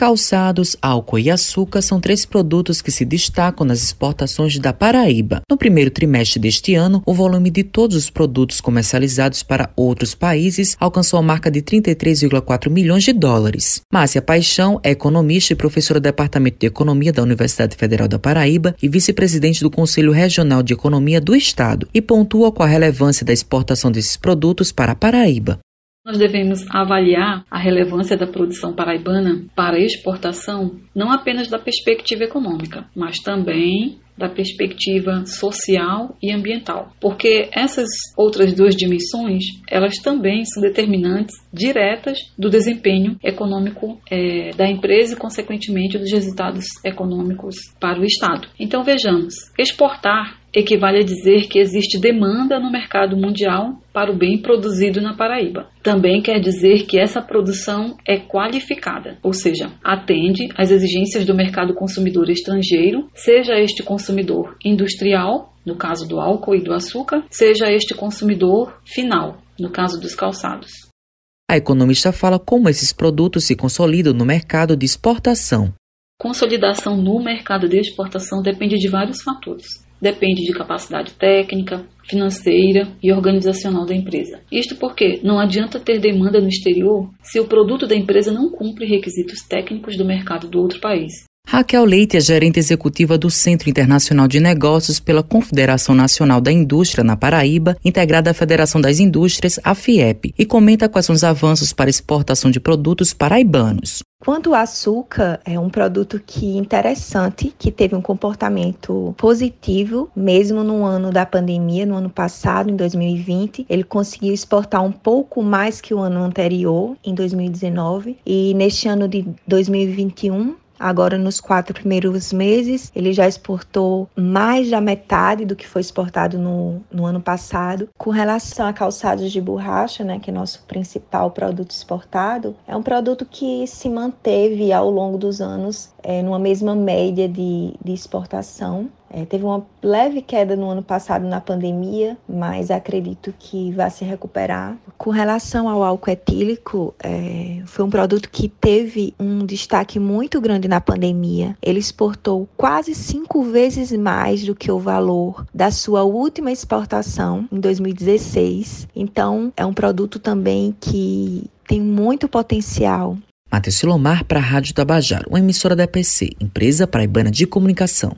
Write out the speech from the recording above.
Calçados, álcool e açúcar são três produtos que se destacam nas exportações da Paraíba. No primeiro trimestre deste ano, o volume de todos os produtos comercializados para outros países alcançou a marca de 33,4 milhões de dólares. Márcia Paixão é economista e professora do Departamento de Economia da Universidade Federal da Paraíba e vice-presidente do Conselho Regional de Economia do Estado e pontua com a relevância da exportação desses produtos para a Paraíba. Nós devemos avaliar a relevância da produção paraibana para exportação não apenas da perspectiva econômica, mas também da perspectiva social e ambiental, porque essas outras duas dimensões elas também são determinantes diretas do desempenho econômico é, da empresa e consequentemente dos resultados econômicos para o Estado. Então vejamos, exportar equivale a dizer que existe demanda no mercado mundial para o bem produzido na Paraíba. Também quer dizer que essa produção é qualificada, ou seja, atende às exigências do mercado consumidor estrangeiro, seja este consumidor industrial, no caso do álcool e do açúcar, seja este consumidor final, no caso dos calçados. A economista fala como esses produtos se consolidam no mercado de exportação. Consolidação no mercado de exportação depende de vários fatores depende de capacidade técnica, financeira e organizacional da empresa. Isto porque não adianta ter demanda no exterior se o produto da empresa não cumpre requisitos técnicos do mercado do outro país. Raquel Leite é gerente executiva do Centro Internacional de Negócios pela Confederação Nacional da Indústria na Paraíba, integrada à Federação das Indústrias, a FIEP, e comenta quais são os avanços para exportação de produtos paraibanos. Quanto ao açúcar, é um produto que interessante, que teve um comportamento positivo, mesmo no ano da pandemia, no ano passado, em 2020. Ele conseguiu exportar um pouco mais que o ano anterior, em 2019, e neste ano de 2021 Agora, nos quatro primeiros meses, ele já exportou mais da metade do que foi exportado no, no ano passado. Com relação a calçados de borracha, né, que é nosso principal produto exportado, é um produto que se manteve ao longo dos anos é, numa mesma média de, de exportação. É, teve uma leve queda no ano passado na pandemia, mas acredito que vai se recuperar. Com relação ao álcool etílico, é, foi um produto que teve um destaque muito grande na pandemia. Ele exportou quase cinco vezes mais do que o valor da sua última exportação em 2016. Então, é um produto também que tem muito potencial Matheus Silomar para a Rádio Tabajaro, uma emissora da EPC, Empresa Paraibana de Comunicação.